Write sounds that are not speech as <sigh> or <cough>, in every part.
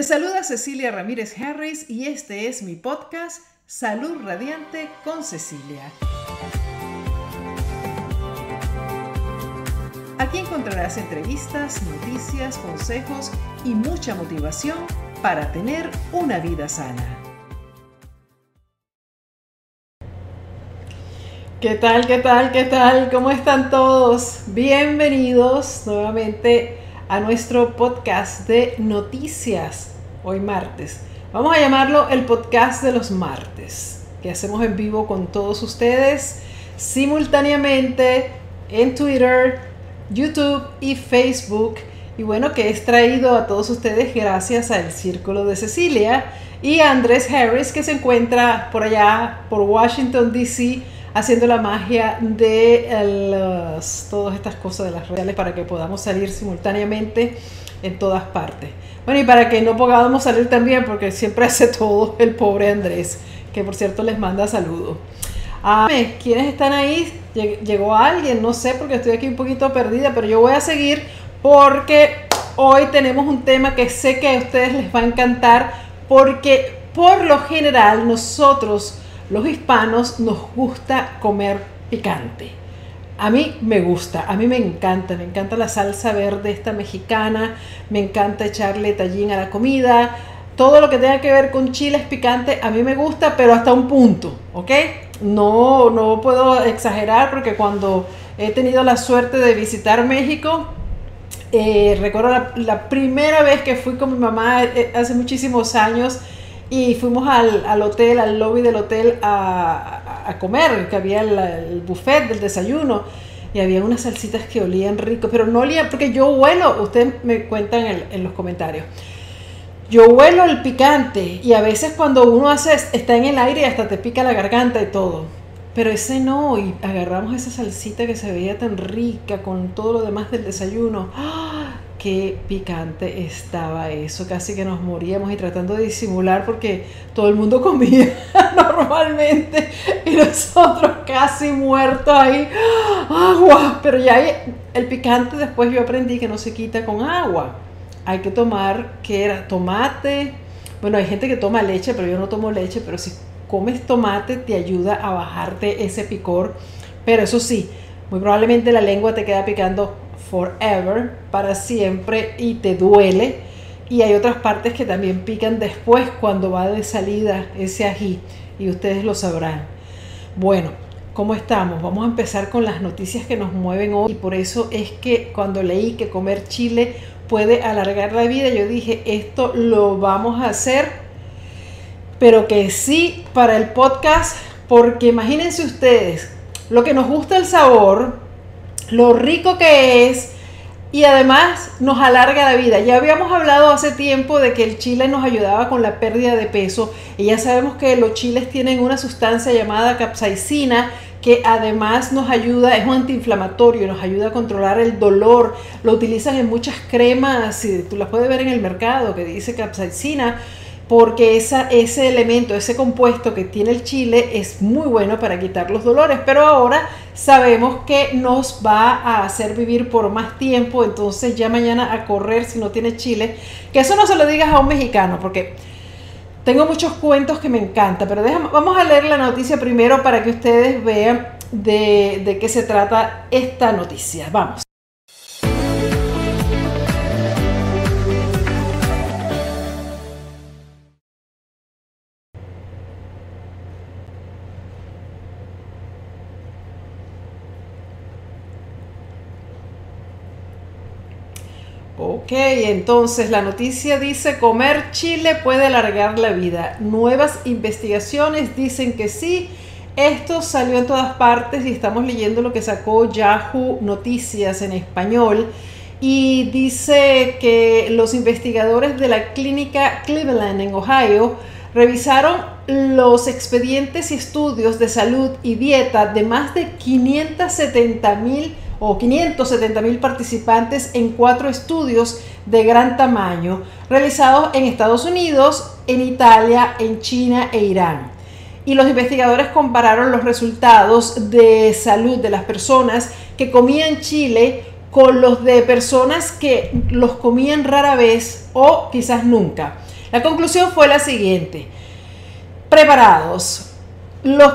Te saluda Cecilia Ramírez Harris y este es mi podcast Salud Radiante con Cecilia. Aquí encontrarás entrevistas, noticias, consejos y mucha motivación para tener una vida sana. ¿Qué tal? ¿Qué tal? ¿Qué tal? ¿Cómo están todos? Bienvenidos nuevamente a nuestro podcast de noticias hoy martes. Vamos a llamarlo el podcast de los martes, que hacemos en vivo con todos ustedes simultáneamente en Twitter, YouTube y Facebook. Y bueno, que es traído a todos ustedes gracias al Círculo de Cecilia y a Andrés Harris, que se encuentra por allá, por Washington, D.C haciendo la magia de todas estas cosas de las redes para que podamos salir simultáneamente en todas partes. Bueno, y para que no podamos salir también, porque siempre <laughs> hace todo el pobre Andrés, que por cierto les manda saludos. Ah, ¿Quiénes están ahí? Llegó alguien, no sé, porque estoy aquí un poquito perdida, pero yo voy a seguir porque hoy tenemos un tema que sé que a ustedes les va a encantar, porque por lo general nosotros los hispanos nos gusta comer picante. A mí me gusta, a mí me encanta, me encanta la salsa verde esta mexicana, me encanta echarle tallín a la comida, todo lo que tenga que ver con chiles picantes a mí me gusta, pero hasta un punto, ¿ok? No, no puedo exagerar porque cuando he tenido la suerte de visitar México, eh, recuerdo la, primera vez que fui con mi mamá eh, hace muchísimos años, y fuimos al, al, hotel, al lobby del hotel a, comer, que había el, buffet del desayuno. Y había unas salsitas que olían rico, pero no olían, porque yo huelo, ustedes me cuentan en, los comentarios. Yo huelo el picante y a veces cuando uno hace, está en el aire hasta te pica la garganta y todo. Pero ese no, y agarramos esa salsita que se veía tan rica con todo lo demás del desayuno. ¡Ah! Qué picante estaba eso, casi que nos moríamos y tratando de disimular porque todo el mundo comía <laughs> normalmente y nosotros casi muertos ahí, agua, pero ya el picante después yo aprendí que no se quita con agua, hay que tomar, que era tomate, bueno, hay gente que toma leche, pero yo no tomo leche, pero si comes tomate te ayuda a bajarte ese picor, pero eso sí, muy probablemente la lengua te queda picando forever, para siempre, y te duele. Y hay otras partes que también pican después cuando va de salida ese ají, y ustedes lo sabrán. Bueno, ¿cómo estamos? Vamos a empezar con las noticias que nos mueven hoy. Y por eso es que cuando leí que comer chile puede alargar la vida, yo dije, esto lo vamos a hacer, pero que sí para el podcast, porque imagínense ustedes, lo que nos gusta el sabor, lo rico que es y además nos alarga la vida. Ya habíamos hablado hace tiempo de que el chile nos ayudaba con la pérdida de peso y ya sabemos que los chiles tienen una sustancia llamada capsaicina que además nos ayuda, es un antiinflamatorio, nos ayuda a controlar el dolor. Lo utilizan en muchas cremas, y tú las puedes ver en el mercado que dice capsaicina porque ese elemento, ese compuesto que tiene el chile es muy bueno para quitar los dolores, pero ahora sabemos que nos va a hacer vivir por más tiempo, entonces ya mañana a correr si no tiene chile, que eso no se lo digas a un mexicano, porque tengo muchos cuentos que me encantan, pero vamos a leer la noticia primero para que ustedes vean de qué se trata esta noticia. Vamos. Ok, entonces la noticia dice comer chile puede alargar la vida. Nuevas investigaciones dicen que sí. Esto salió en todas partes y estamos leyendo lo que sacó Yahoo Noticias en español. Y dice que los investigadores de la clínica Cleveland en Ohio revisaron los expedientes y estudios de salud y dieta de más de 570 mil o 570 mil participantes en cuatro estudios de gran tamaño realizados en Estados Unidos, en Italia, en China e Irán. Y los investigadores compararon los resultados de salud de las personas que comían chile con los de personas que los comían rara vez o quizás nunca. La conclusión fue la siguiente. Preparados. Los,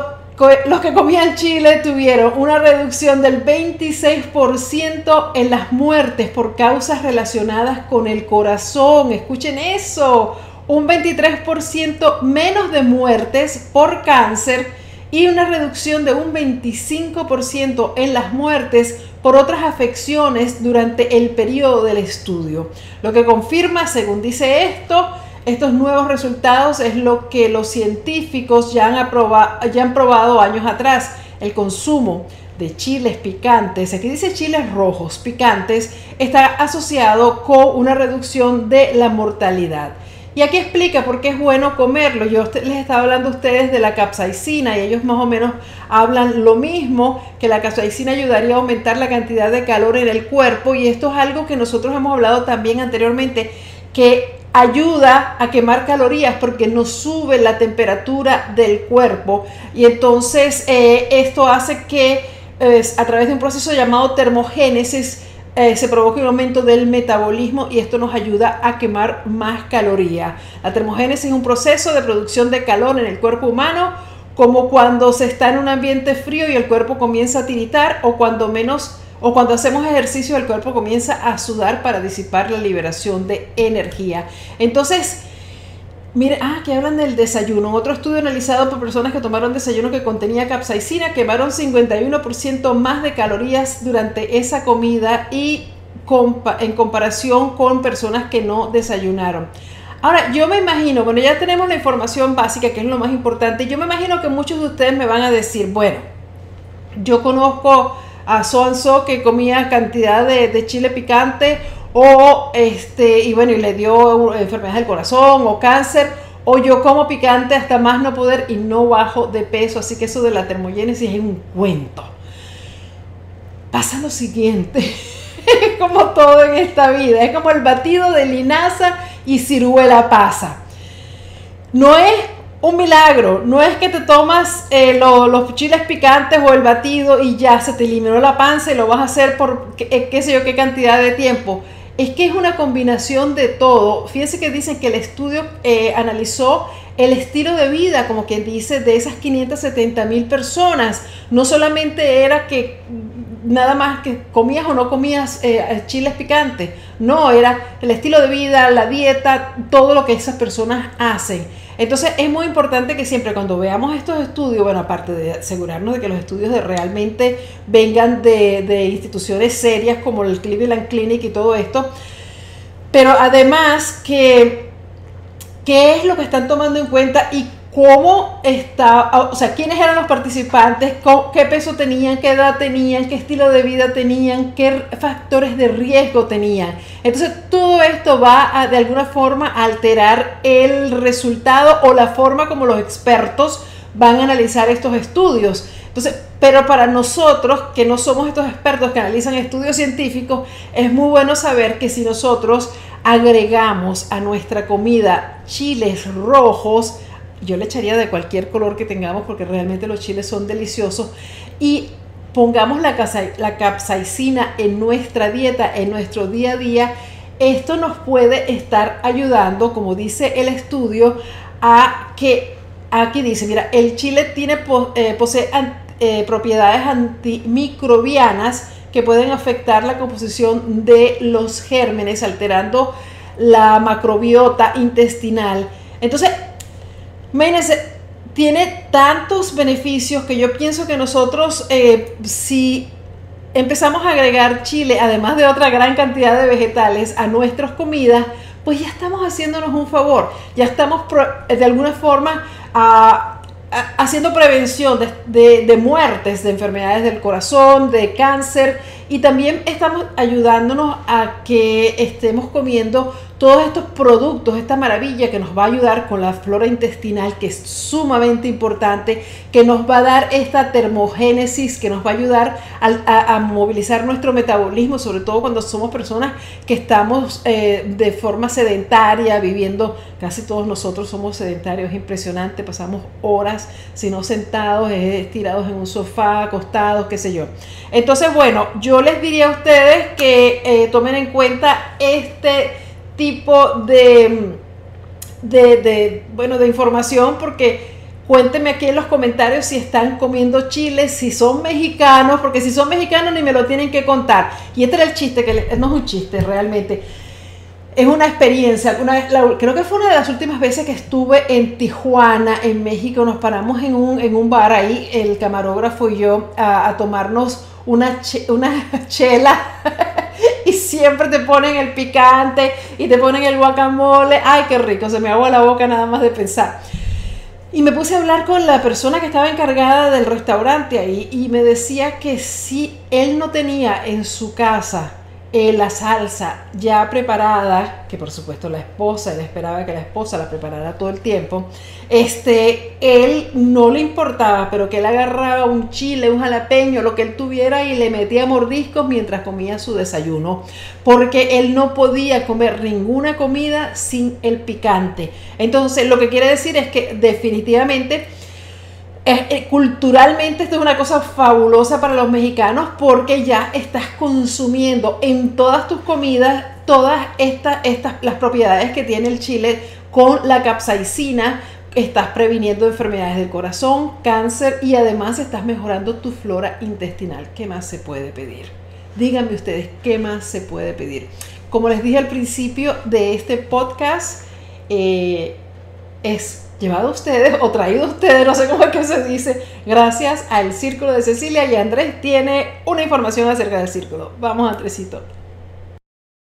los que comían chile tuvieron una reducción del 26% en las muertes por causas relacionadas con el corazón. Escuchen eso. Un 23% menos de muertes por cáncer y una reducción de un 25% en las muertes por otras afecciones durante el periodo del estudio. Lo que confirma, según dice esto, estos nuevos resultados es lo que los científicos ya han, probado años atrás. El consumo de chiles picantes, aquí dice chiles rojos picantes, está asociado con una reducción de la mortalidad. Y aquí explica por qué es bueno comerlo. Yo les estaba hablando a ustedes de la capsaicina y ellos más o menos hablan lo mismo, que la capsaicina ayudaría a aumentar la cantidad de calor en el cuerpo y esto es algo que nosotros hemos hablado también anteriormente, que ayuda a quemar calorías porque nos sube la temperatura del cuerpo y entonces eh, esto hace que a través de un proceso llamado termogénesis eh, se provoca un aumento del metabolismo y esto nos ayuda a quemar más calorías. La termogénesis es un proceso de producción de calor en el cuerpo humano, como cuando se está en un ambiente frío y el cuerpo comienza a tiritar o cuando menos o cuando hacemos ejercicio el cuerpo comienza a sudar para disipar la liberación de energía. Entonces, Mire, ah, que hablan del desayuno. Otro estudio analizado por personas que tomaron desayuno que contenía capsaicina quemaron 51% más de calorías durante esa comida y en comparación con personas que no desayunaron. Ahora, yo me imagino, bueno, ya tenemos la información básica, que es lo más importante. Yo me imagino que muchos de ustedes me van a decir, bueno, yo conozco a So que comía cantidad de, chile picante o este, y bueno, y le dio enfermedad del corazón o cáncer, o yo como picante hasta más no poder y no bajo de peso, así que eso de la termogénesis es un cuento. Pasa lo siguiente, es <laughs> como todo en esta vida, es como el batido de linaza y ciruela pasa. No es un milagro, no es que te tomas eh, los chiles picantes o el batido y ya se te eliminó la panza y lo vas a hacer por qué, qué sé yo qué cantidad de tiempo es que es una combinación de todo. Fíjense que dicen que el estudio eh, analizó el estilo de vida, como quien dice, de esas 570 mil personas. No solamente era que nada más que comías o no comías eh, chiles picantes, no, era el estilo de vida, la dieta, todo lo que esas personas hacen. Entonces es muy importante que siempre cuando veamos estos estudios, bueno, aparte de asegurarnos de que los estudios de realmente vengan de, instituciones serias como el Cleveland Clinic y todo esto, pero además que qué es lo que están tomando en cuenta y cómo está, o sea, quiénes eran los participantes, qué peso tenían, qué edad tenían, qué estilo de vida tenían, qué factores de riesgo tenían. Entonces, todo esto va a, de alguna forma a alterar el resultado o la forma como los expertos van a analizar estos estudios. Entonces, pero para nosotros, que no somos estos expertos que analizan estudios científicos, es muy bueno saber que si nosotros agregamos a nuestra comida chiles rojos, yo le echaría de cualquier color que tengamos porque realmente los chiles son deliciosos y pongamos la, la capsaicina en nuestra dieta, en nuestro día a día, esto nos puede estar ayudando, como dice el estudio, a que, aquí dice, mira, el chile tiene, eh, posee eh, propiedades antimicrobianas que pueden afectar la composición de los gérmenes, alterando la macrobiota intestinal. Entonces, Imagínense, tiene tantos beneficios que yo pienso que nosotros, eh, si empezamos a agregar chile, además de otra gran cantidad de vegetales, a nuestras comidas, pues ya estamos haciéndonos un favor, ya estamos de alguna forma haciendo prevención de, de, muertes, de enfermedades del corazón, de cáncer, y también estamos ayudándonos a que estemos comiendo todos estos productos, esta maravilla que nos va a ayudar con la flora intestinal, que es sumamente importante, que nos va a dar esta termogénesis, que nos va a ayudar a, movilizar nuestro metabolismo, sobre todo cuando somos personas que estamos eh, de forma sedentaria, viviendo, casi todos nosotros somos sedentarios, es impresionante, pasamos horas, si no sentados, estirados en un sofá, acostados, qué sé yo. Entonces, bueno, yo les diría a ustedes que eh, tomen en cuenta este tipo de, de, bueno, de información porque cuéntenme aquí en los comentarios si están comiendo chile, si son mexicanos, porque si son mexicanos ni me lo tienen que contar. Y este era el chiste, que no es un chiste realmente. Es una experiencia, creo que fue una de las últimas veces que estuve en Tijuana, en México, nos paramos en un, en un bar ahí, el camarógrafo y yo, a, tomarnos una, una <laughs> chela <laughs> y siempre te ponen el picante y te ponen el guacamole. Ay, qué rico, se me agua la boca nada más de pensar. Y me puse a hablar con la persona que estaba encargada del restaurante ahí y me decía que si él no tenía en su casa eh, la salsa ya preparada, que por supuesto la esposa, él esperaba que la esposa la preparara todo el tiempo, este, él no le importaba, pero que él agarraba un chile, un jalapeño, lo que él tuviera y le metía mordiscos mientras comía su desayuno, porque él no podía comer ninguna comida sin el picante. Entonces, lo que quiere decir es que definitivamente culturalmente esto es una cosa fabulosa para los mexicanos porque ya estás consumiendo en todas tus comidas todas estas, estas las propiedades que tiene el chile con la capsaicina. Estás previniendo enfermedades del corazón, cáncer y además estás mejorando tu flora intestinal. ¿Qué más se puede pedir? Díganme ustedes, ¿qué más se puede pedir? Como les dije al principio de este podcast, eh, es llevado ustedes o traído ustedes, no sé cómo es que se dice, gracias al Círculo de Cecilia y Andrés tiene una información acerca del círculo. Vamos, Andresito.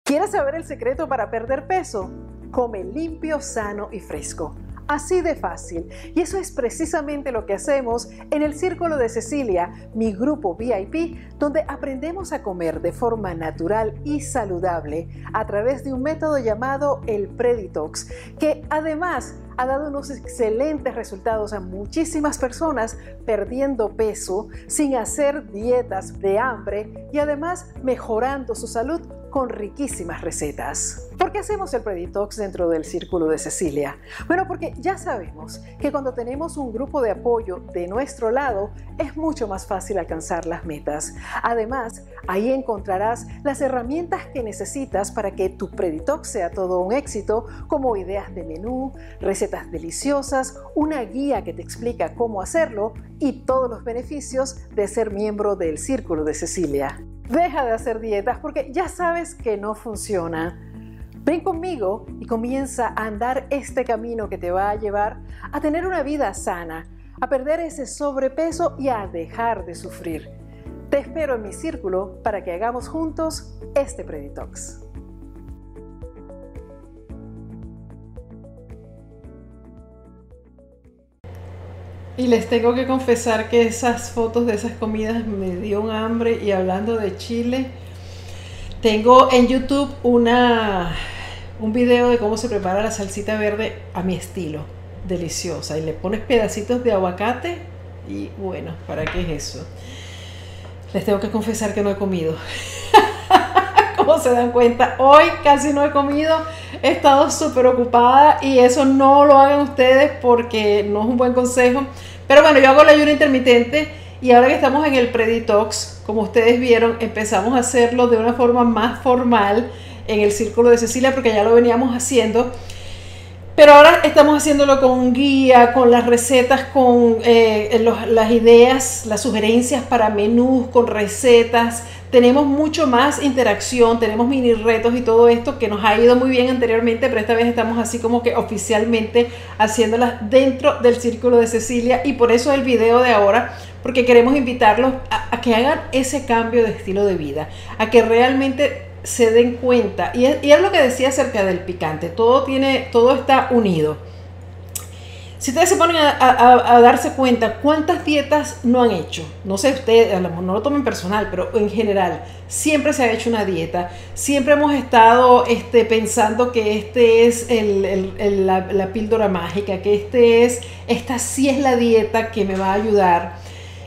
¿Quieres saber el secreto para perder peso? Come limpio, sano y fresco. Así de fácil. Y eso es precisamente lo que hacemos en el Círculo de Cecilia, mi grupo VIP, donde aprendemos a comer de forma natural y saludable a través de un método llamado el Preditox, que además ha dado unos excelentes resultados a muchísimas personas perdiendo peso sin hacer dietas de hambre y además mejorando su salud con riquísimas recetas. ¿Por qué hacemos el Preditox dentro del Círculo de Cecilia? Bueno, porque ya sabemos que cuando tenemos un grupo de apoyo de nuestro lado, es mucho más fácil alcanzar las metas. Además, ahí encontrarás las herramientas que necesitas para que tu Preditox sea todo un éxito, como ideas de menú, recetas deliciosas, una guía que te explica cómo hacerlo y todos los beneficios de ser miembro del Círculo de Cecilia. Deja de hacer dietas porque ya sabes que no funciona. Ven conmigo y comienza a andar este camino que te va a llevar a tener una vida sana, a perder ese sobrepeso y a dejar de sufrir. Te espero en mi círculo para que hagamos juntos este Preditox. Y les tengo que confesar que esas fotos de esas comidas me dio un hambre y hablando de Chile, tengo en YouTube una, un video de cómo se prepara la salsita verde a mi estilo, deliciosa. Y le pones pedacitos de aguacate y bueno, ¿para qué es eso? Les tengo que confesar que no he comido. <laughs> Como se dan cuenta, hoy casi no he comido, he estado súper ocupada y eso no lo hagan ustedes porque no es un buen consejo. Pero bueno, yo hago la ayuno intermitente y ahora que estamos en el Preditox, como ustedes vieron, empezamos a hacerlo de una forma más formal en el Círculo de Cecilia porque ya lo veníamos haciendo. Pero ahora estamos haciéndolo con guía, con las recetas, con eh, las ideas, las sugerencias para menús, con recetas. Tenemos mucho más interacción, tenemos mini retos y todo esto que nos ha ido muy bien anteriormente, pero esta vez estamos así como que oficialmente haciéndolas dentro del círculo de Cecilia y por eso el video de ahora, porque queremos invitarlos a, que hagan ese cambio de estilo de vida, a que realmente se den cuenta. Y es, y es lo que decía acerca del picante, todo, tiene, todo está unido si ustedes se ponen a, darse cuenta cuántas dietas no han hecho, no sé ustedes, a lo mejor no lo tomen personal, pero en general, siempre se ha hecho una dieta, siempre hemos estado este, pensando que este es la, píldora mágica, que este es, esta sí es la dieta que me va a ayudar.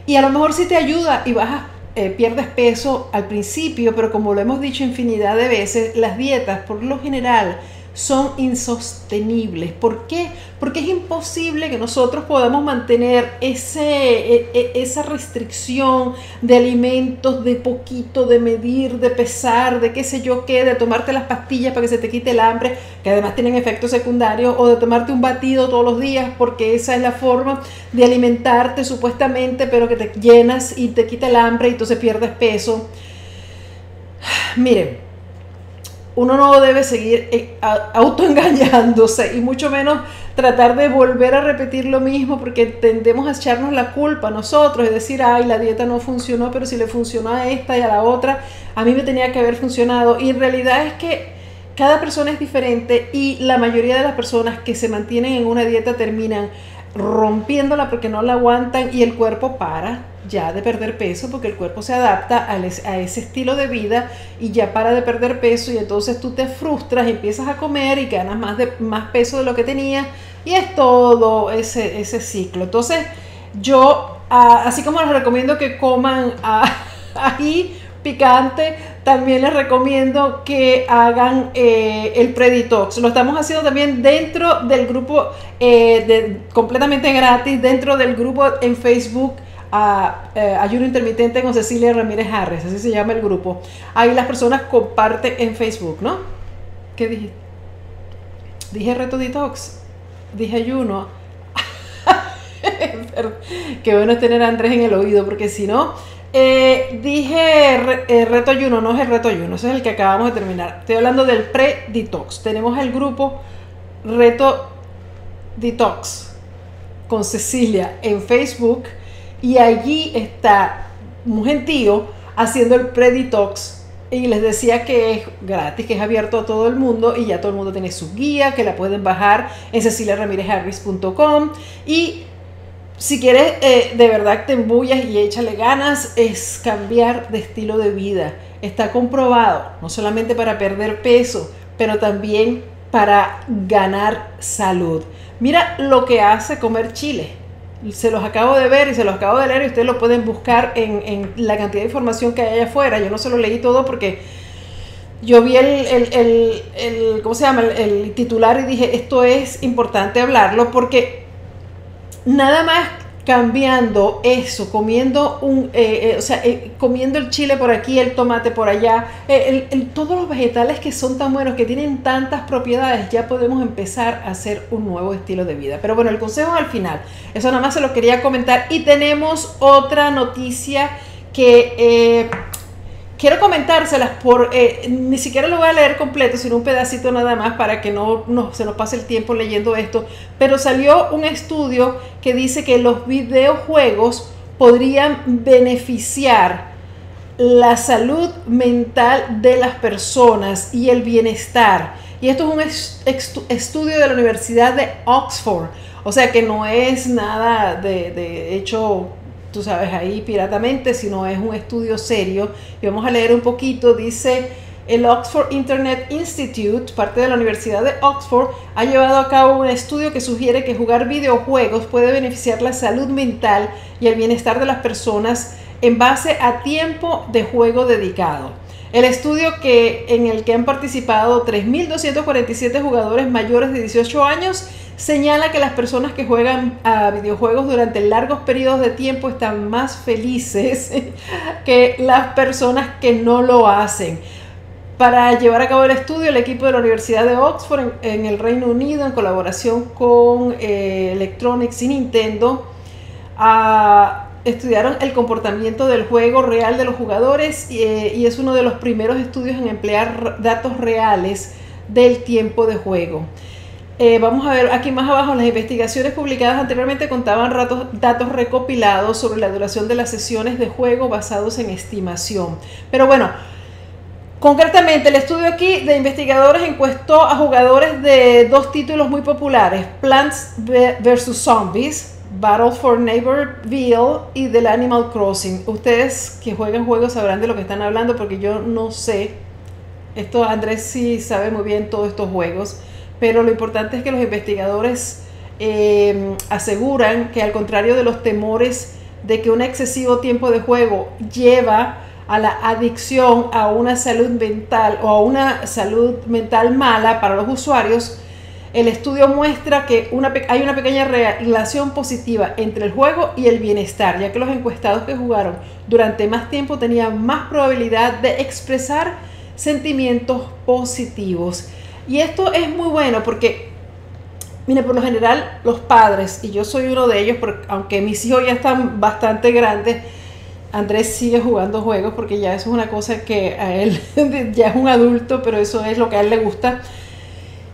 Y a lo mejor sí te ayuda y bajas, eh, pierdes peso al principio, pero como lo hemos dicho infinidad de veces, las dietas por lo general son insostenibles. ¿Por qué? Porque es imposible que nosotros podamos mantener ese, e, e, esa restricción de alimentos, de poquito, de medir, de pesar, de qué sé yo qué, de tomarte las pastillas para que se te quite el hambre, que además tienen efectos secundarios, o de tomarte un batido todos los días porque esa es la forma de alimentarte supuestamente, pero que te llenas y te quita el hambre y entonces pierdes peso. <sighs> Miren, uno no debe seguir eh, autoengañándose y mucho menos tratar de volver a repetir lo mismo porque tendemos a echarnos la culpa a nosotros y decir, ay, la dieta no funcionó, pero si le funcionó a esta y a la otra, a mí me tenía que haber funcionado. Y en realidad es que cada persona es diferente y la mayoría de las personas que se mantienen en una dieta terminan rompiéndola porque no la aguantan y el cuerpo para ya de perder peso porque el cuerpo se adapta a, ese estilo de vida y ya para de perder peso y entonces tú te frustras, empiezas a comer y ganas más, de, más peso de lo que tenías y es todo ese, ese ciclo. Entonces yo, así como les recomiendo que coman <laughs> ahí picante, también les recomiendo que hagan eh, el Preditox. Lo estamos haciendo también dentro del grupo, eh, completamente gratis, dentro del grupo en Facebook a eh, Ayuno Intermitente con Cecilia Ramírez Harris, así se llama el grupo. Ahí las personas comparten en Facebook, ¿no? ¿Qué dije? Dije reto detox, dije ayuno. <laughs> Qué bueno es tener a Andrés en el oído, porque si no, eh, dije eh, reto ayuno, no es el reto ayuno, ese es el que acabamos de terminar. Estoy hablando del pre-detox. Tenemos el grupo Reto Detox con Cecilia en Facebook y allí está un gentío haciendo el Preditox y les decía que es gratis, que es abierto a todo el mundo y ya todo el mundo tiene su guía, que la pueden bajar en ceciliaramirezharris.com y si quieres eh, de verdad te embullas y échale ganas, es cambiar de estilo de vida. Está comprobado, no solamente para perder peso, pero también para ganar salud. Mira lo que hace comer chile se los acabo de ver y se los acabo de leer y ustedes lo pueden buscar en, la cantidad de información que hay allá afuera. Yo no se lo leí todo porque yo vi el, ¿cómo se llama? el titular y dije, esto es importante hablarlo porque nada más cambiando eso, comiendo un, eh, eh, o sea, eh, comiendo el chile por aquí, el tomate por allá, todos los vegetales que son tan buenos, que tienen tantas propiedades, ya podemos empezar a hacer un nuevo estilo de vida. Pero bueno, el consejo al final, eso nada más se lo quería comentar. Y tenemos otra noticia que quiero comentárselas por, eh, ni siquiera lo voy a leer completo, sino un pedacito nada más para que no, se nos pase el tiempo leyendo esto, pero salió un estudio que dice que los videojuegos podrían beneficiar la salud mental de las personas y el bienestar. Y esto es un estudio de la Universidad de Oxford, o sea que no es nada de, de hecho tú sabes, ahí piratamente, sino es un estudio serio. Y vamos a leer un poquito, dice el Oxford Internet Institute, parte de la Universidad de Oxford, ha llevado a cabo un estudio que sugiere que jugar videojuegos puede beneficiar la salud mental y el bienestar de las personas en base a tiempo de juego dedicado. El estudio que, en el que han participado 3.247 jugadores mayores de 18 años señala que las personas que juegan a videojuegos durante largos periodos de tiempo están más felices <laughs> que las personas que no lo hacen. Para llevar a cabo el estudio, el equipo de la Universidad de Oxford en, el Reino Unido, en colaboración con eh, Electronics y Nintendo, ah, estudiaron el comportamiento del juego real de los jugadores eh, y es uno de los primeros estudios en emplear datos reales del tiempo de juego. Eh, vamos a ver aquí más abajo, las investigaciones publicadas anteriormente contaban datos recopilados sobre la duración de las sesiones de juego basados en estimación. Pero bueno, Concretamente, el estudio aquí de investigadores encuestó a jugadores de dos títulos muy populares, Plants vs. Zombies, Battle for Neighborville y del Animal Crossing. Ustedes que juegan juegos sabrán de lo que están hablando porque yo no sé. Esto Andrés sí sabe muy bien todos estos juegos, pero lo importante es que los investigadores eh, aseguran que al contrario de los temores de que un excesivo tiempo de juego lleva a la adicción a una salud mental o a una salud mental mala para los usuarios, el estudio muestra que hay una pequeña relación positiva entre el juego y el bienestar, ya que los encuestados que jugaron durante más tiempo tenían más probabilidad de expresar sentimientos positivos. Y esto es muy bueno porque, mire, por lo general los padres, y yo soy uno de ellos, porque, aunque mis hijos ya están bastante grandes, Andrés sigue jugando juegos porque ya eso es una cosa que a él <laughs> ya es un adulto, pero eso es lo que a él le gusta.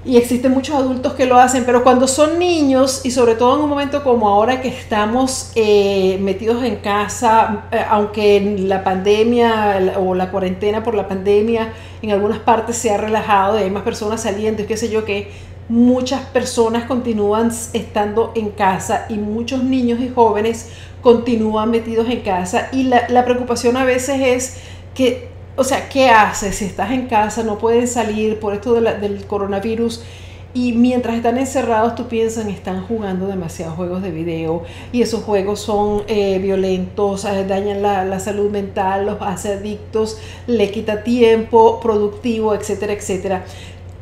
Y existen muchos adultos que lo hacen, pero cuando son niños y sobre todo en un momento como ahora que estamos eh, metidos en casa, eh, aunque la pandemia o la cuarentena por la pandemia en algunas partes se ha relajado y hay más personas saliendo y qué sé yo que muchas personas continúan estando en casa y muchos niños y jóvenes continúan metidos en casa. Y la, preocupación a veces es que, o sea, ¿qué haces si estás en casa, no pueden salir por esto del coronavirus? Y mientras están encerrados, tú piensas, están jugando demasiados juegos de video y esos juegos son eh, violentos, eh, dañan la, la, salud mental, los hace adictos, le quita tiempo productivo, etcétera, etcétera.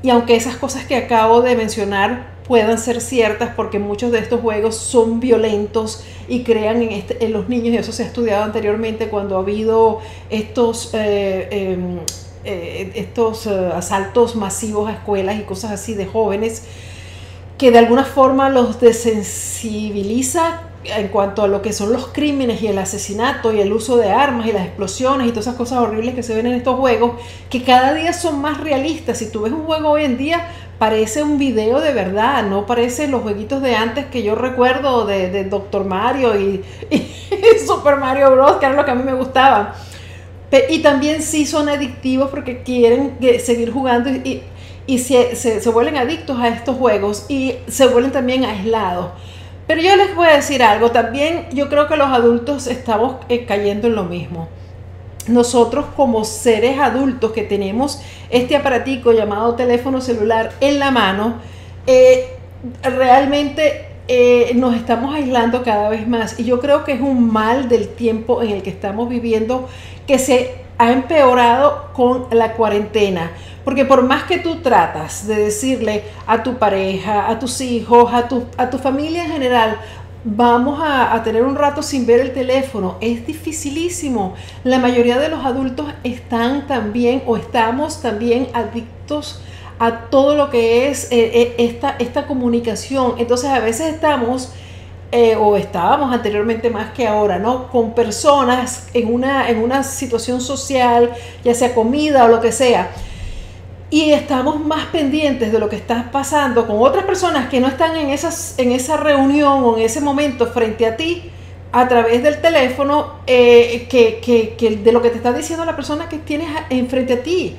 Y aunque esas cosas que acabo de mencionar puedan ser ciertas porque muchos de estos juegos son violentos y crean en, este, en los niños, y eso se ha estudiado anteriormente cuando ha habido estos, eh, em, eh, estos eh, asaltos masivos a escuelas y cosas así de jóvenes, que de alguna forma los desensibiliza en cuanto a lo que son los crímenes y el asesinato y el uso de armas y las explosiones y todas esas cosas horribles que se ven en estos juegos, que cada día son más realistas. Si tú ves un juego hoy en día, parece un video de verdad, no parece los jueguitos de antes que yo recuerdo de, de Doctor Mario y, <laughs> Super Mario Bros., que era lo que a mí me gustaba. Y también sí son adictivos porque quieren seguir jugando y, se, se vuelven adictos a estos juegos y se vuelven también aislados. Pero yo les voy a decir algo, también yo creo que los adultos estamos eh, cayendo en lo mismo. Nosotros como seres adultos que tenemos este aparatico llamado teléfono celular en la mano, eh, realmente eh, nos estamos aislando cada vez más. Y yo creo que es un mal del tiempo en el que estamos viviendo que se ha empeorado con la cuarentena. Porque por más que tú tratas de decirle a tu pareja, a tus hijos, a tu, a tu familia en general, vamos a, tener un rato sin ver el teléfono, es dificilísimo. La mayoría de los adultos están también o estamos también adictos a todo lo que es eh, eh, esta, esta comunicación. Entonces a veces estamos... Eh, o estábamos anteriormente más que ahora, ¿no? Con personas en una, en una situación social, ya sea comida o lo que sea, y estamos más pendientes de lo que está pasando con otras personas que no están en, esas, en esa reunión o en ese momento frente a ti a través del teléfono eh, que, que, de lo que te está diciendo la persona que tienes enfrente a ti.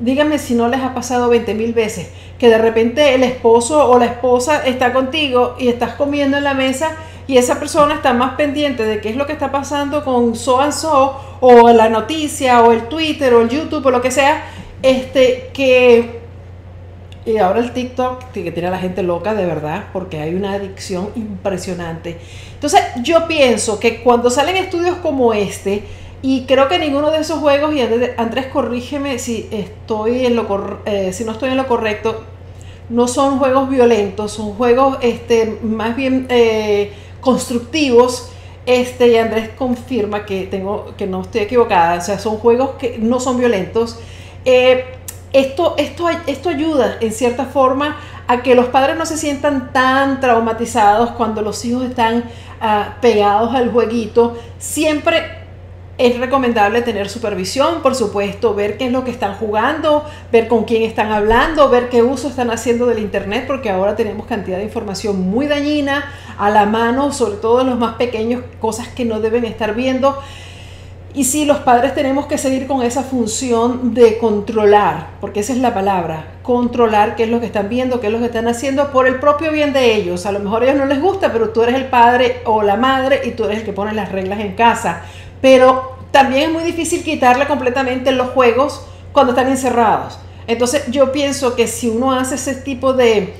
Dígame si no les ha pasado 20 mil veces que de repente el esposo o la esposa está contigo y estás comiendo en la mesa y esa persona está más pendiente de qué es lo que está pasando con so and so o la noticia o el Twitter o el YouTube o lo que sea este, que. Y ahora el TikTok que tiene a la gente loca de verdad, porque hay una adicción impresionante. Entonces, yo pienso que cuando salen estudios como este, y creo que ninguno de esos juegos, y Andrés, corrígeme si estoy en lo eh, si no estoy en lo correcto, no son juegos violentos, son juegos este, más bien eh, constructivos. Este, y Andrés confirma que tengo, que no estoy equivocada. O sea, son juegos que no son violentos eh, esto, esto, esto ayuda en cierta forma a que los padres no se sientan tan traumatizados cuando los hijos están ah, pegados al jueguito. Siempre es recomendable tener supervisión, por supuesto, ver qué es lo que están jugando, ver con quién están hablando, ver qué uso están haciendo del Internet, porque ahora tenemos cantidad de información muy dañina a la mano, sobre todo los más pequeños, cosas que no deben estar viendo. Y sí, los padres tenemos que seguir con esa función de controlar, porque esa es la palabra, controlar qué es lo que están viendo, qué es lo que están haciendo por el propio bien de ellos. A lo mejor a ellos no les gusta, pero tú eres el padre o la madre y tú eres el que pone las reglas en casa. Pero también es muy difícil quitarle completamente los juegos cuando están encerrados. Entonces yo pienso que si uno hace ese tipo de,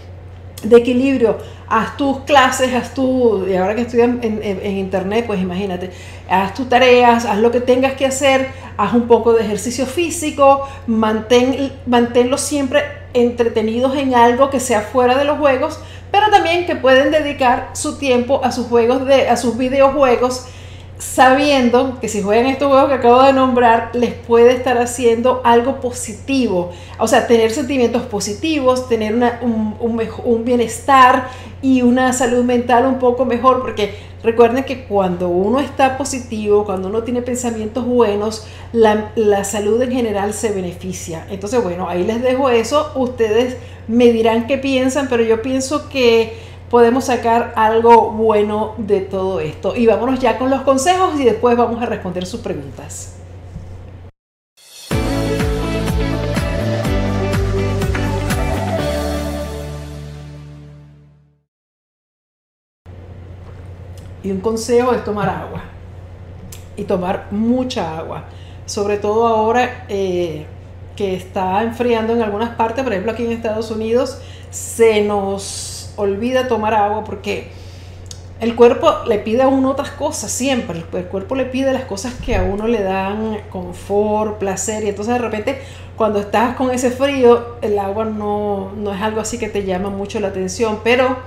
de equilibrio, haz tus clases, haz tu, y ahora que estudian en, internet, pues imagínate, haz tus tareas, haz lo que tengas que hacer, haz un poco de ejercicio físico, mantén, manténlos siempre entretenidos en algo que sea fuera de los juegos, pero también que pueden dedicar su tiempo a sus juegos de, a sus videojuegos sabiendo que si juegan estos juegos que acabo de nombrar, les puede estar haciendo algo positivo. O sea, tener sentimientos positivos, tener un, un, bienestar y una salud mental un poco mejor, porque recuerden que cuando uno está positivo, cuando uno tiene pensamientos buenos, la, la salud en general se beneficia. Entonces, bueno, ahí les dejo eso. Ustedes me dirán qué piensan, pero yo pienso que podemos sacar algo bueno de todo esto. Y vámonos ya con los consejos y después vamos a responder sus preguntas. Y un consejo es tomar agua. Y tomar mucha agua. Sobre todo ahora eh, que está enfriando en algunas partes, por ejemplo aquí en Estados Unidos, se nos olvida tomar agua porque el cuerpo le pide a uno otras cosas siempre. El, cuerpo le pide las cosas que a uno le dan confort, placer. Y entonces de repente cuando estás con ese frío, el agua no, no es algo así que te llama mucho la atención. Pero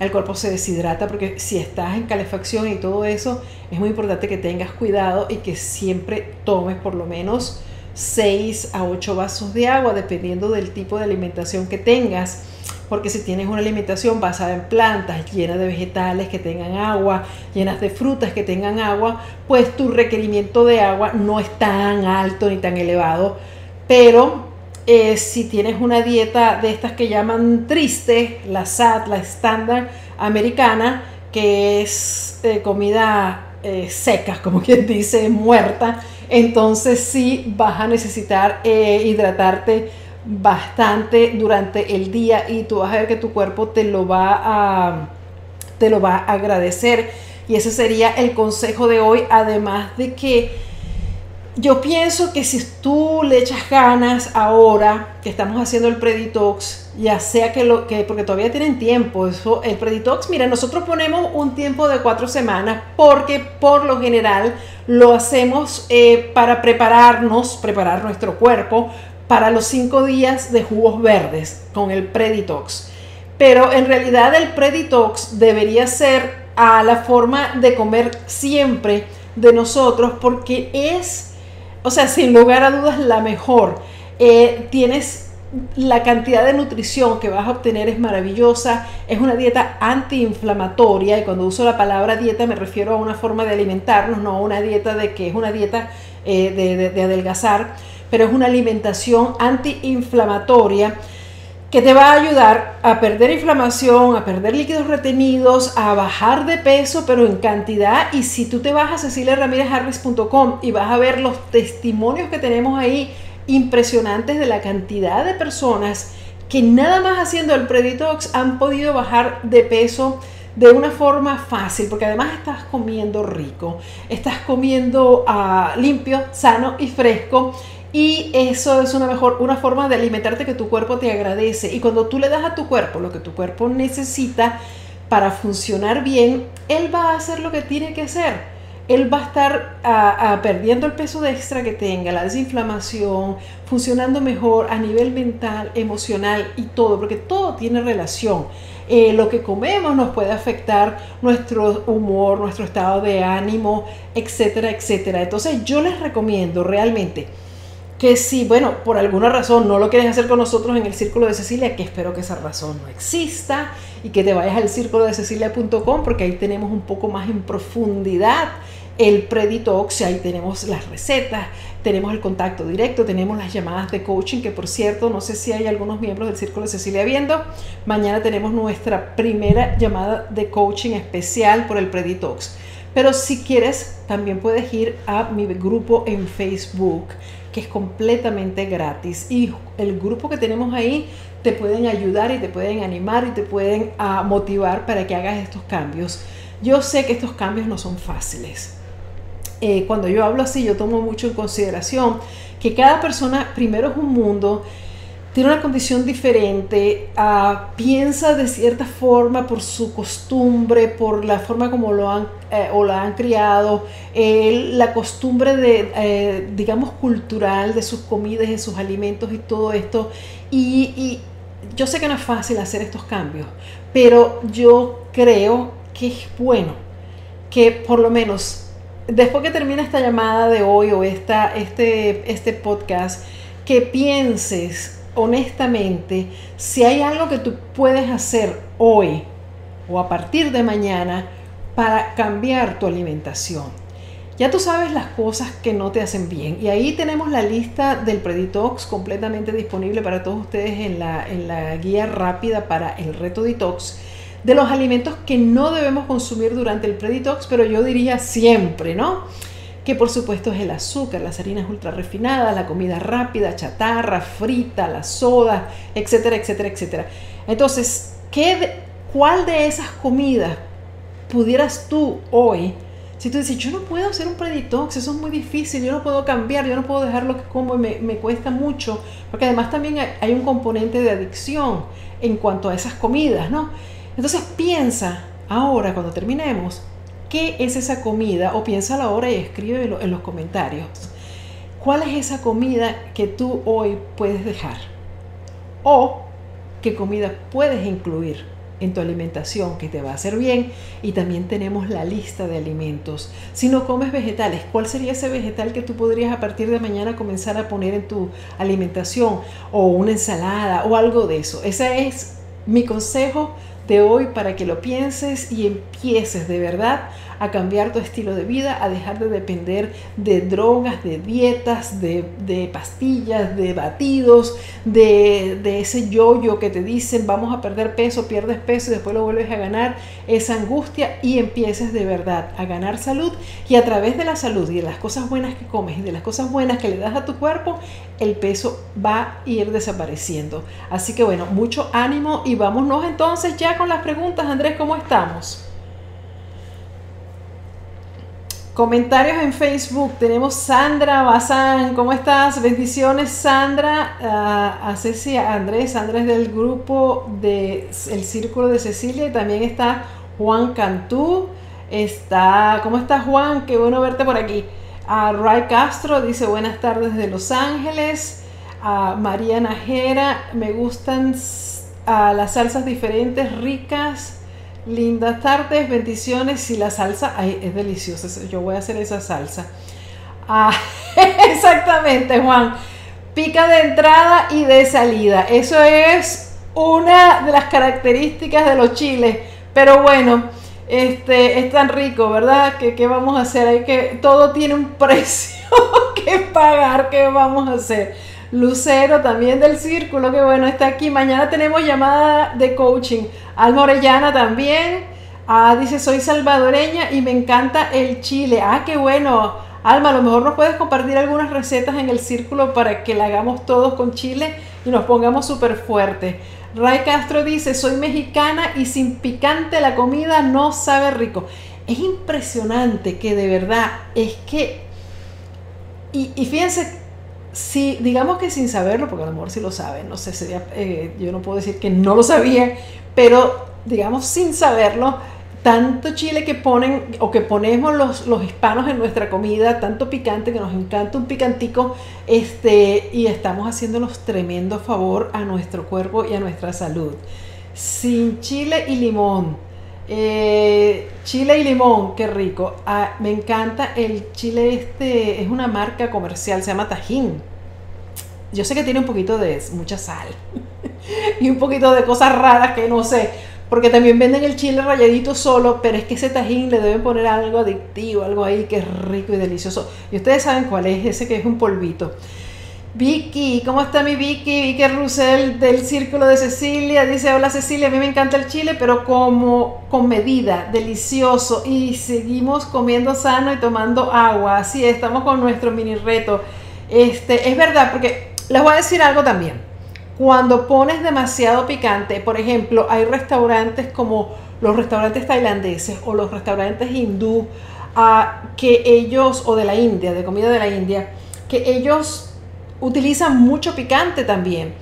el cuerpo se deshidrata porque si estás en calefacción y todo eso, es muy importante que tengas cuidado y que siempre tomes por lo menos 6 a 8 vasos de agua, dependiendo del tipo de alimentación que tengas porque si tienes una alimentación basada en plantas, llena de vegetales que tengan agua, llenas de frutas que tengan agua, pues tu requerimiento de agua no es tan alto ni tan elevado. Pero eh, si tienes una dieta de estas que llaman triste, la SAT, la estándar americana, que es eh, comida eh, seca, <laughs> como quien dice, muerta, entonces sí vas a necesitar hidratarte bastante durante el día y tú vas a ver que tu cuerpo te lo va a, te lo va a agradecer. Y ese sería el consejo de hoy, además de que yo pienso que si tú le echas ganas ahora que estamos haciendo el preditox, ya sea que lo que, porque todavía tienen tiempo, eso, el preditox, mira, nosotros ponemos un tiempo de cuatro semanas porque por lo general lo hacemos eh, para prepararnos, preparar nuestro cuerpo para los cinco días de jugos verdes con el Preditox. Pero en realidad el Preditox debería ser a la forma de comer siempre de nosotros porque es, o sea, sin lugar a dudas la mejor. Eh, tienes la cantidad de nutrición que vas a obtener es maravillosa, es una dieta antiinflamatoria y cuando uso la palabra dieta me refiero a una forma de alimentarnos, no a una dieta de que es una dieta eh, de, de adelgazar pero es una alimentación antiinflamatoria que te va a ayudar a perder inflamación, a perder líquidos retenidos, a bajar de peso, pero en cantidad. Y si tú te vas a ceciliaramirezharris.com y vas a ver los testimonios que tenemos ahí impresionantes de la cantidad de personas que nada más haciendo el Preditox han podido bajar de peso de una forma fácil, porque además estás comiendo rico, estás comiendo ah, limpio, sano y fresco y eso es una mejor, una forma de alimentarte que tu cuerpo te agradece. Y cuando tú le das a tu cuerpo lo que tu cuerpo necesita para funcionar bien, él va a hacer lo que tiene que hacer. Él va a estar perdiendo el peso extra que tenga, la desinflamación, funcionando mejor a nivel mental, emocional y todo, porque todo tiene relación. Eh, lo que comemos nos puede afectar nuestro humor, nuestro estado de ánimo, etcétera, etcétera. Entonces yo les recomiendo realmente que si, bueno, por alguna razón no lo quieres hacer con nosotros en el Círculo de Cecilia, que espero que esa razón no exista y que te vayas al círculo de cecilia.com porque ahí tenemos un poco más en profundidad el Preditox, ahí tenemos las recetas, tenemos el contacto directo, tenemos las llamadas de coaching, que por cierto, no sé si hay algunos miembros del Círculo de Cecilia viendo, mañana tenemos nuestra primera llamada de coaching especial por el Preditox. Pero si quieres, también puedes ir a mi grupo en Facebook, que es completamente gratis. Y el grupo que tenemos ahí te pueden ayudar y te pueden animar y te pueden ah, motivar para que hagas estos cambios. Yo sé que estos cambios no son fáciles. Eh, cuando yo hablo así, yo tomo mucho en consideración que cada persona primero es un mundo tiene una condición diferente, ah, piensa de cierta forma por su costumbre, por la forma como lo han eh, o la han criado, la costumbre de, eh, digamos, cultural de sus comidas, de sus alimentos y todo esto. Y, yo sé que no es fácil hacer estos cambios, pero yo creo que es bueno que por lo menos después que termine esta llamada de hoy o esta, este, este podcast, que pienses honestamente si hay algo que tú puedes hacer hoy o a partir de mañana para cambiar tu alimentación. Ya tú sabes las cosas que no te hacen bien. Y ahí tenemos la lista del Preditox completamente disponible para todos ustedes en la, en la guía rápida para el reto detox de los alimentos que no debemos consumir durante el Preditox, pero yo diría siempre, ¿no? que por supuesto es el azúcar, las harinas ultra refinadas, la comida rápida, chatarra, frita, la soda, etcétera, etcétera, etcétera. Entonces, ¿qué ¿cuál de esas comidas pudieras tú hoy, si tú dices, yo no puedo hacer un preditox, eso es muy difícil, yo no puedo cambiar, yo no puedo dejar lo que como, me, me cuesta mucho, porque además también hay un componente de adicción en cuanto a esas comidas, ¿no? Entonces piensa ahora, cuando terminemos, ¿Qué es esa comida? O piensa la hora y escribe en los comentarios. ¿Cuál es esa comida que tú hoy puedes dejar? O qué comida puedes incluir en tu alimentación que te va a hacer bien y también tenemos la lista de alimentos. Si no comes vegetales, ¿cuál sería ese vegetal que tú podrías a partir de mañana comenzar a poner en tu alimentación o una ensalada o algo de eso? Ese es mi consejo de hoy para que lo pienses y empieces de verdad a cambiar tu estilo de vida, a dejar de depender de drogas, de dietas, de, pastillas, de batidos, de, de ese yoyo que te dicen vamos a perder peso, pierdes peso y después lo vuelves a ganar, esa angustia y empieces de verdad a ganar salud y a través de la salud y de las cosas buenas que comes y de las cosas buenas que le das a tu cuerpo, el peso va a ir desapareciendo. Así que bueno, mucho ánimo y vámonos entonces ya con las preguntas. Andrés, ¿cómo estamos? Comentarios en Facebook. Tenemos Sandra Bazán. ¿Cómo estás? Bendiciones, Sandra. Uh, a Cecilia Andrés. Sandra es del grupo de El Círculo de Cecilia. Y también está Juan Cantú. Está, ¿Cómo estás, Juan? Qué bueno verte por aquí. A Ray Castro dice buenas tardes de Los Ángeles. A María Najera. Me gustan las salsas diferentes, ricas. Lindas tardes, bendiciones. Y la salsa es deliciosa. Yo voy a hacer esa salsa. Ah, <laughs> exactamente, Juan. Pica de entrada y de salida. Eso es una de las características de los chiles. Pero bueno, este es tan rico, ¿verdad? Que qué vamos a hacer? Hay que todo tiene un <laughs> precio que pagar. ¿Qué vamos a hacer? Lucero también del círculo, que bueno, está aquí. Mañana tenemos llamada de coaching. Alma Orellana también. Ah, dice, soy salvadoreña y me encanta el chile. Ah, qué bueno. Alma, a lo mejor nos puedes compartir algunas recetas en el círculo para que la hagamos todos con chile y nos pongamos súper fuertes. Ray Castro dice, soy mexicana y sin picante la comida no sabe rico. Es impresionante que de verdad es que... Y, y fíjense Sí, digamos que sin saberlo, porque a lo mejor sí lo saben, no sé, sería, eh, yo no puedo decir que no lo sabía, pero digamos sin saberlo, tanto chile que ponen o que ponemos los, los, hispanos en nuestra comida, tanto picante que nos encanta un picantico, este, y estamos haciéndonos tremendo favor a nuestro cuerpo y a nuestra salud. Sin chile y limón. Eh, chile y limón, qué rico. Ah, me encanta el chile este, es una marca comercial, se llama Tajín. Yo sé que tiene un poquito de mucha sal <laughs> y un poquito de cosas raras que no sé, porque también venden el chile rayadito solo, pero es que ese tajín le deben poner algo adictivo, algo ahí que es rico y delicioso. Y ustedes saben cuál es ese que es un polvito. Vicky, ¿cómo está mi Vicky? Vicky Russell del Círculo de Cecilia. Dice, hola Cecilia, a mí me encanta el chile, pero como con medida, delicioso. Y seguimos comiendo sano y tomando agua. Así estamos con nuestro mini reto. Este, es verdad, porque les voy a decir algo también. Cuando pones demasiado picante, por ejemplo, hay restaurantes como los restaurantes tailandeses o los restaurantes hindú, ah, que ellos, o de la India, de comida de la India, que ellos utilizan mucho picante también.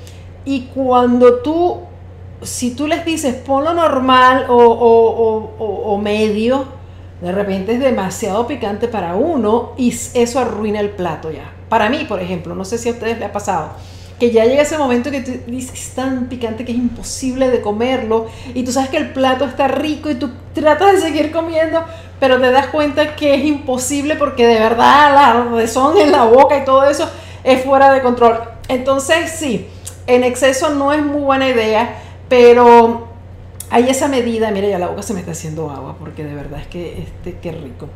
Y cuando tú, si tú les dices ponlo normal o, medio, de repente es demasiado picante para uno y eso arruina el plato ya. Para mí, por ejemplo, no sé si a ustedes les ha pasado, que ya llega ese momento que tú dices es tan picante que es imposible de comerlo y tú sabes que el plato está rico y tú tratas de seguir comiendo, pero te das cuenta que es imposible porque de verdad la razón en la boca y todo eso es fuera de control. Entonces, sí, en exceso no es muy buena idea, pero hay esa medida. Mira, ya la boca se me está haciendo agua porque de verdad es que este, qué rico.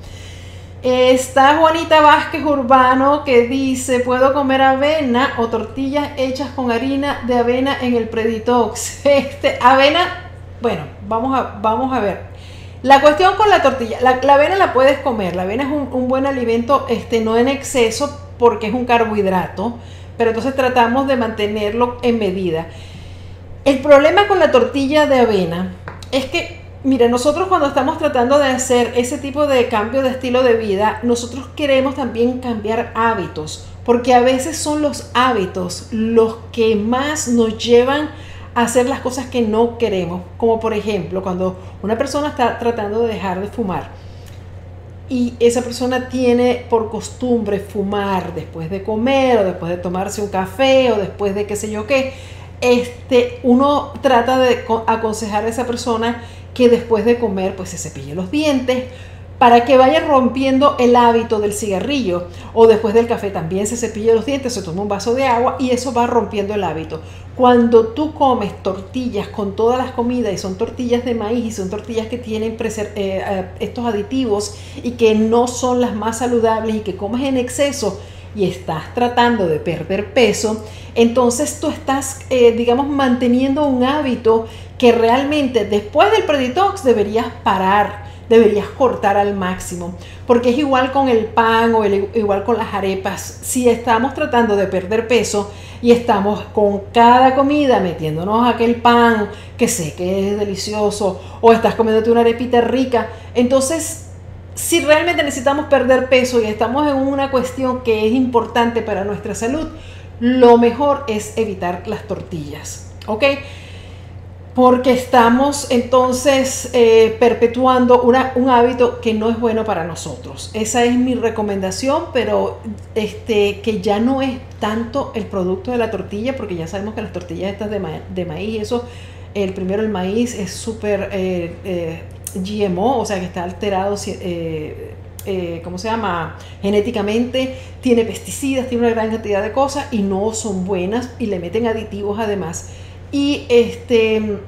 Está Juanita Vázquez Urbano que dice, puedo comer avena o tortillas hechas con harina de avena en el preditox. <laughs> Este, avena, bueno, vamos a, vamos a ver. La cuestión con la tortilla, la, avena la puedes comer, la avena es un, un, buen alimento, este, no en exceso, porque es un carbohidrato, pero entonces tratamos de mantenerlo en medida. El problema con la tortilla de avena es que, mira, nosotros cuando estamos tratando de hacer ese tipo de cambio de estilo de vida, nosotros queremos también cambiar hábitos, porque a veces son los hábitos los que más nos llevan a hacer las cosas que no queremos, como por ejemplo cuando una persona está tratando de dejar de fumar y esa persona tiene por costumbre fumar después de comer o después de tomarse un café o después de qué sé yo qué, este, uno trata de aconsejar a esa persona que después de comer pues se cepille los dientes para que vaya rompiendo el hábito del cigarrillo o después del café también se cepille los dientes, se toma un vaso de agua y eso va rompiendo el hábito. Cuando tú comes tortillas con todas las comidas y son tortillas de maíz y son tortillas que tienen eh, eh, estos aditivos y que no son las más saludables y que comes en exceso y estás tratando de perder peso, entonces tú estás, eh, digamos, manteniendo un hábito que realmente después del preditox deberías parar deberías cortar al máximo, porque es igual con el pan o igual con las arepas. Si estamos tratando de perder peso y estamos con cada comida metiéndonos aquel pan que sé que es delicioso o estás comiéndote una arepita rica, entonces si realmente necesitamos perder peso y estamos en una cuestión que es importante para nuestra salud, lo mejor es evitar las tortillas, ¿ok? Porque estamos entonces eh, perpetuando un hábito que no es bueno para nosotros. Esa es mi recomendación, pero este, que ya no es tanto el producto de la tortilla, porque ya sabemos que las tortillas estas de, maíz, eso, el primero el maíz es súper eh, eh, GMO, o sea que está alterado. ¿cómo se llama? Genéticamente, tiene pesticidas, tiene una gran cantidad de cosas y no son buenas y le meten aditivos además. Y este,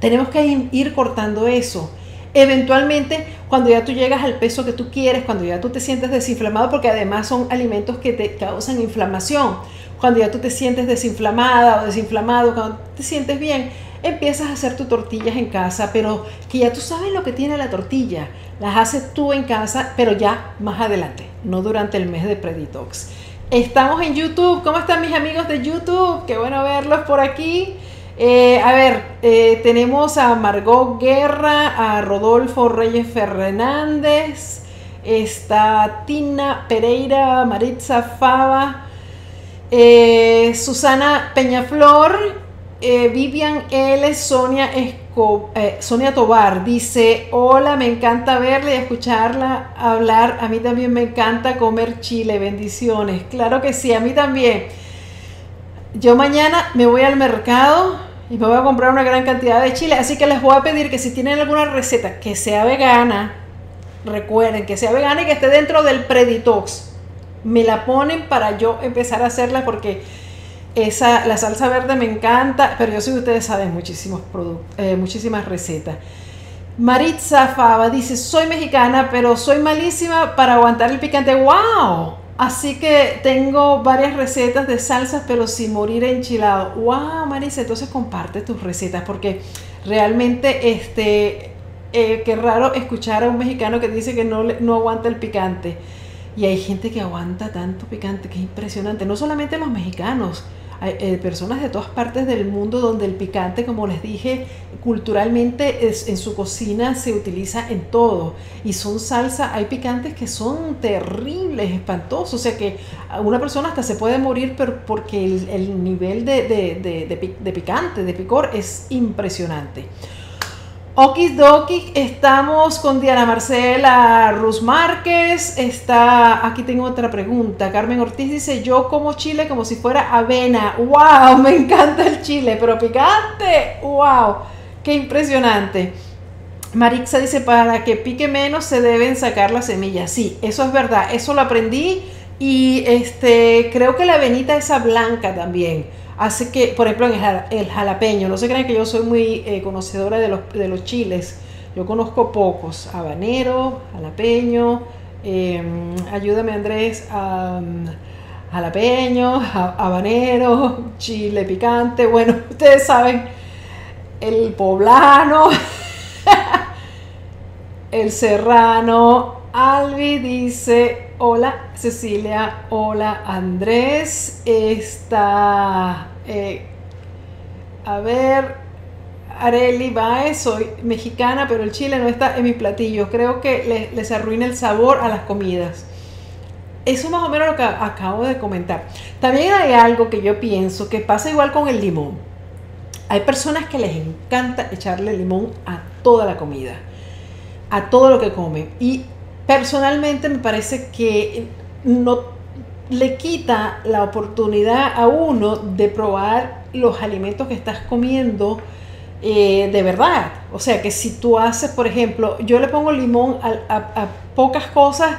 tenemos que ir cortando eso. Eventualmente, cuando ya tú llegas al peso que tú quieres, cuando ya tú te sientes desinflamado, porque además son alimentos que te causan inflamación, cuando ya tú te sientes desinflamada o desinflamado, cuando te sientes bien, empiezas a hacer tus tortillas en casa, pero que ya tú sabes lo que tiene la tortilla, las haces tú en casa, pero ya más adelante, no durante el mes de Preditox. Estamos en YouTube. ¿Cómo están mis amigos de YouTube? Qué bueno verlos por aquí. Eh, a ver, eh, tenemos a Margot Guerra, a Rodolfo Reyes Fernández, está Tina Pereira, Maritza Fava, eh, Susana Peñaflor, Vivian L, Sonia Sonia Tobar dice, hola, me encanta verla y escucharla hablar. A mí también me encanta comer chile, bendiciones. Claro que sí, a mí también. Yo mañana me voy al mercado y me voy a comprar una gran cantidad de chile, así que les voy a pedir que si tienen alguna receta que sea vegana, recuerden que sea vegana y que esté dentro del Preditox. Me la ponen para yo empezar a hacerla porque esa, la salsa verde me encanta, pero yo sé que ustedes saben muchísimos eh, muchísimas recetas. Maritza Fava dice, soy mexicana, pero soy malísima para aguantar el picante. ¡Wow! Así que tengo varias recetas de salsas, pero sin morir enchilado. ¡Wow, Marisa! Entonces comparte tus recetas, porque realmente, este, eh, qué raro escuchar a un mexicano que dice que no, no aguanta el picante. Y hay gente que aguanta tanto picante, que es impresionante. No solamente los mexicanos, eh, personas de todas partes del mundo donde el picante, como les dije, culturalmente es, en su cocina se utiliza en todo. Y son salsa, hay picantes que son terribles, espantosos. O sea que una persona hasta se puede morir porque el, nivel de, de picante, de picor, es impresionante. Okidoki, estamos con Diana Marcela Ruz Márquez. Está, aquí tengo otra pregunta. Carmen Ortiz dice: Yo como chile como si fuera avena. ¡Wow! <laughs> Me encanta el chile, pero picante. ¡Wow! ¡Qué impresionante! Marixa dice: Para que pique menos se deben sacar las semillas. Sí, eso es verdad. Eso lo aprendí. Y este, creo que la avenita esa blanca también hace que, por ejemplo, en el jalapeño, no se crean que yo soy muy eh, conocedora de los, de los chiles, yo conozco pocos, habanero, jalapeño, em, ayúdame Andrés, jalapeño, habanero, chile picante, bueno, <laughs> ustedes saben, el poblano, <laughs> el serrano, Albi dice, hola Cecilia, hola Andrés, está, eh, a ver, Areli Baez, soy mexicana, pero el chile no está en mis platillos, creo que les, arruina el sabor a las comidas. Eso más o menos lo que acabo de comentar. También hay algo que yo pienso que pasa igual con el limón. Hay personas que les encanta echarle limón a toda la comida, a todo lo que comen. Y personalmente me parece que no le quita la oportunidad a uno de probar los alimentos que estás comiendo eh, de verdad. O sea que si tú haces, por ejemplo, yo le pongo limón a, pocas cosas,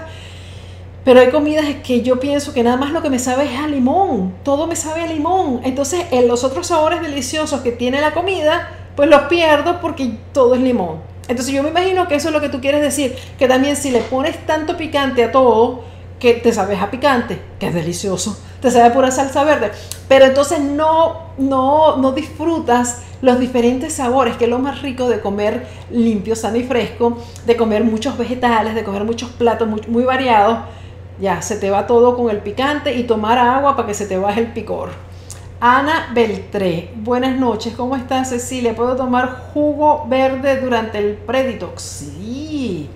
pero hay comidas que yo pienso que nada más lo que me sabe es a limón, todo me sabe a limón. Entonces, en los otros sabores deliciosos que tiene la comida, pues los pierdo porque todo es limón. Entonces yo me imagino que eso es lo que tú quieres decir, que también si le pones tanto picante a todo, que te sabes a picante, que es delicioso, te sabe pura salsa verde, pero entonces no, no, no disfrutas los diferentes sabores, que es lo más rico de comer limpio, sano y fresco, de comer muchos vegetales, de comer muchos platos muy, muy variados, ya se te va todo con el picante y tomar agua para que se te baje el picor. Ana Beltré, buenas noches, ¿cómo estás Cecilia? ¿Puedo tomar jugo verde durante el preditox? Sí,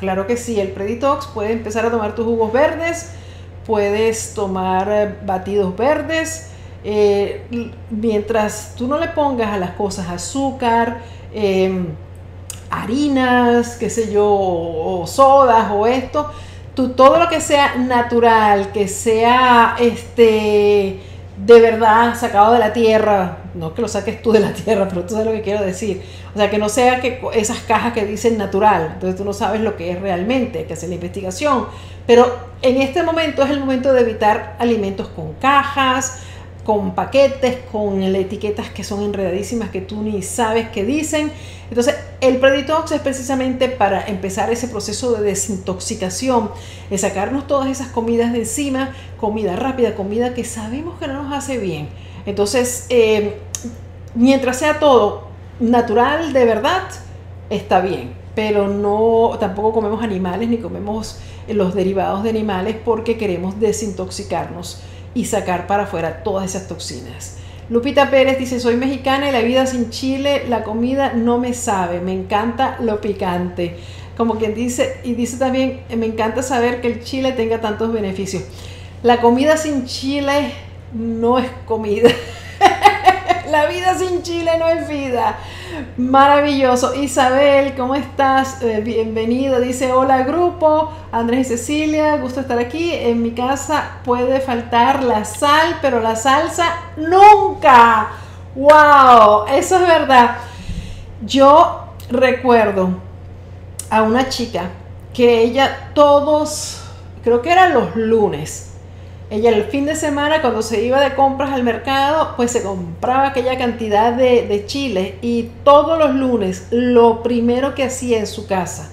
claro que sí, el preditox puedes empezar a tomar tus jugos verdes, puedes tomar eh, batidos verdes, eh, mientras tú no le pongas a las cosas azúcar, em, harinas, qué sé yo, o sodas o esto, tú, todo lo que sea natural, que sea este de verdad sacado de la tierra, no que lo saques tú de la tierra, pero tú sabes lo que quiero decir. O sea, que no sea que esas cajas que dicen natural, entonces tú no sabes lo que es realmente, que hacer la investigación. Pero en este momento es el momento de evitar alimentos con cajas, con paquetes, con etiquetas que son enredadísimas que tú ni sabes qué dicen. Entonces, el preditox es precisamente para empezar ese proceso de desintoxicación, de sacarnos todas esas comidas de encima, comida rápida, comida que sabemos que no nos hace bien. Entonces, eh, mientras sea todo natural de verdad, está bien, pero no tampoco comemos animales ni comemos los derivados de animales porque queremos desintoxicarnos y sacar para afuera todas esas toxinas. Lupita Pérez dice, soy mexicana y la vida sin chile, la comida no me sabe, me encanta lo picante. Como quien dice, y dice también, me encanta saber que el chile tenga tantos beneficios. La comida sin chile no es comida. <laughs> la vida sin chile no es vida. Maravilloso. Isabel, ¿cómo estás? Eh, bienvenido. Dice, hola grupo. Andrés y Cecilia, gusto estar aquí. En mi casa puede faltar la sal, pero la salsa nunca. ¡Wow! Eso es verdad. Yo recuerdo a una chica que ella todos, creo que eran los lunes, ella el fin de semana cuando se iba de compras al mercado, pues se compraba aquella cantidad de, chile y todos los lunes lo primero que hacía en su casa,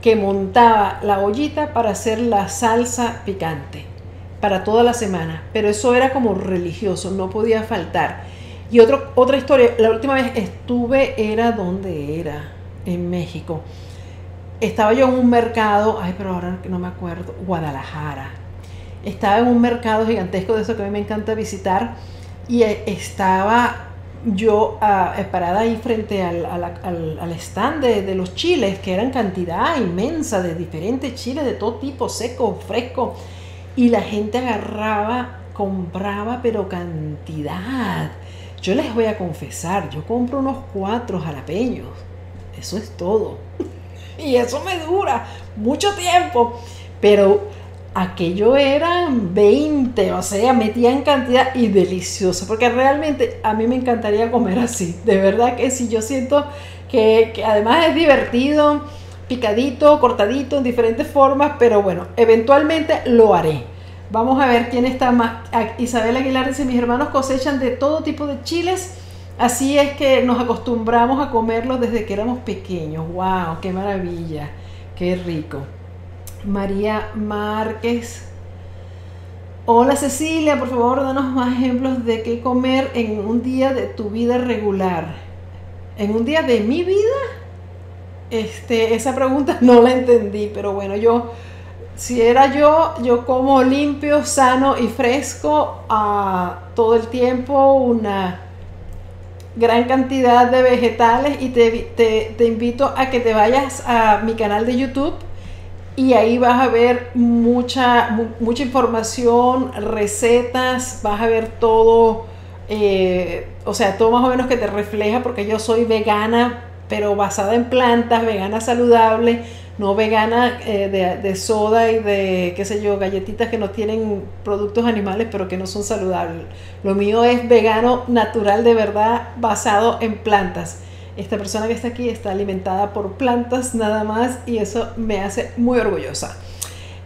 que montaba la ollita para hacer la salsa picante. para toda la semana, pero eso era como religioso, no podía faltar. Y otro, otra historia, la última vez estuve, era donde era, en México. Estaba yo en un mercado, ay, pero ahora no me acuerdo, Guadalajara. Estaba en un mercado gigantesco de eso que a mí me encanta visitar y eh, estaba yo eh, parada ahí frente al, al, stand de, de, los chiles, que eran cantidad inmensa de diferentes chiles de todo tipo, seco, fresco, y la gente agarraba, compraba, pero cantidad. Yo les voy a confesar, yo compro unos cuatro jalapeños, eso es todo. <laughs> y eso me dura mucho tiempo, pero aquello eran 20, o sea, metía en cantidad y delicioso, porque realmente a mí me encantaría comer así, de verdad que sí, yo siento que, además es divertido, picadito, cortadito, en diferentes formas, pero bueno, eventualmente lo haré. Vamos a ver quién está más. Isabel Aguilar dice, mis hermanos cosechan de todo tipo de chiles, así es que nos acostumbramos a comerlos desde que éramos pequeños. ¡Wow! ¡Qué maravilla! ¡Qué rico! María Márquez. Hola Cecilia, por favor, danos más ejemplos de qué comer en un día de tu vida regular. ¿En un día de mi vida? Este, esa pregunta <laughs> no la entendí, pero bueno, yo, si era yo, yo como limpio, sano y fresco a todo el tiempo, una gran cantidad de vegetales y te invito a que te vayas a mi canal de YouTube y ahí vas a ver mucha, mucha información, recetas, vas a ver todo, eh, o sea, todo más o menos que te refleja, porque yo soy vegana, pero basada en plantas, vegana saludable, no vegana eh, de, de, soda y de, qué sé yo, galletitas que no tienen productos animales, pero que no son saludables. Lo mío es vegano natural de verdad, basado en plantas. Esta persona que está aquí está alimentada por plantas nada más y eso me hace muy orgullosa.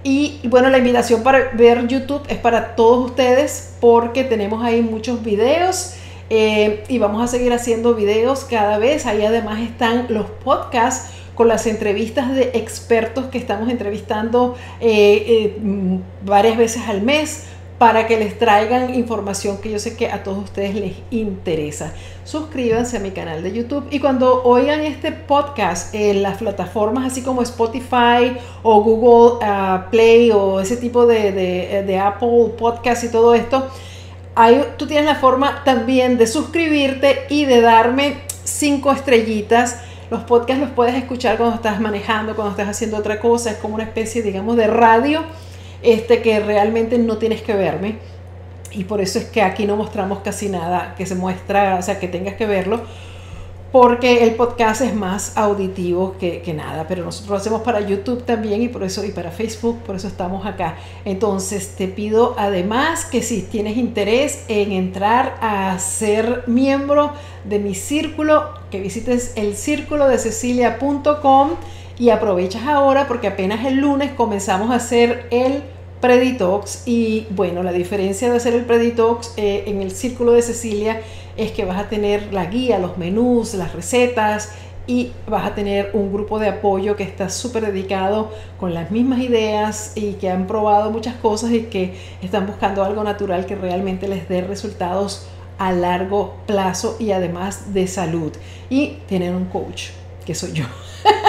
Y bueno, la invitación para ver YouTube es para todos ustedes porque tenemos ahí muchos videos eh, y vamos a seguir haciendo videos cada vez. Ahí además están los podcasts con las entrevistas de expertos que estamos entrevistando eh, eh, mm, varias veces al mes para que les traigan información que yo sé que a todos ustedes les interesa. Suscríbanse a mi canal de YouTube y cuando oigan este podcast en las plataformas así como Spotify o Google ah, Play o ese tipo de, de, Apple Podcast y todo esto, ahí tú tienes la forma también de suscribirte y de darme cinco estrellitas. Los podcasts los puedes escuchar cuando estás manejando, cuando estás haciendo otra cosa, es como una especie, digamos, de radio este, que realmente no tienes que verme. Y por eso es que aquí no mostramos casi nada que se muestra, o sea, que tengas que verlo, porque el podcast es más auditivo que, que, nada, pero nosotros lo hacemos para YouTube también y por eso y para Facebook, por eso estamos acá. Entonces te pido además que si tienes interés en entrar a ser miembro de mi círculo, que visites el círculo de cecilia.com y aprovechas ahora porque apenas el lunes comenzamos a hacer el Preditox y bueno, la diferencia de hacer el Preditox eh, en el círculo de Cecilia es que vas a tener la guía, los menús, las recetas y vas a tener un grupo de apoyo que está súper dedicado con las mismas ideas y que han probado muchas cosas y que están buscando algo natural que realmente les dé resultados a largo plazo y además de salud. Y tienen un coach, que soy yo. <laughs>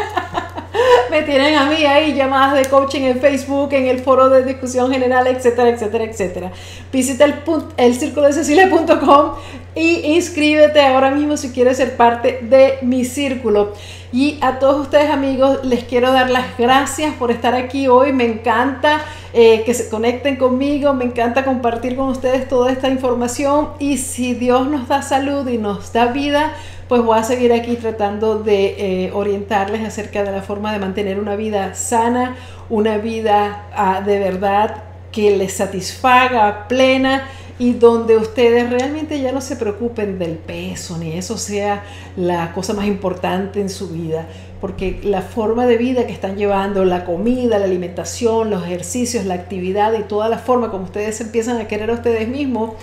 me tienen a mí ahí llamadas de coaching en Facebook, en el foro de discusión general, etcétera, etcétera, etcétera. Visita el, el círculo de Cecilia.com y inscríbete ahora mismo si quieres ser parte de mi círculo. Y a todos ustedes amigos les quiero dar las gracias por estar aquí hoy. Me encanta eh, que se conecten conmigo, me encanta compartir con ustedes toda esta información y si Dios nos da salud y nos da vida, pues voy a seguir aquí tratando de eh, orientarles acerca de la forma de mantener una vida sana, una vida ah, de verdad que les satisfaga, plena y donde ustedes realmente ya no se preocupen del peso ni eso sea la cosa más importante en su vida, porque la forma de vida que están llevando, la comida, la alimentación, los ejercicios, la actividad y toda la forma como ustedes empiezan a querer a ustedes mismos,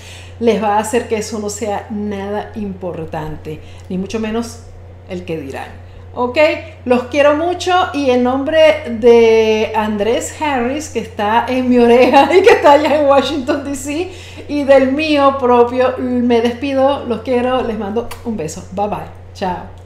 les va a hacer que eso no sea nada importante, ni mucho menos el que dirán. Ok, los quiero mucho y en nombre de Andrés Harris, que está en mi oreja <laughs> y que está allá en Washington, D.C., y del mío propio, me despido, los quiero, les mando un beso. Bye bye. Chao.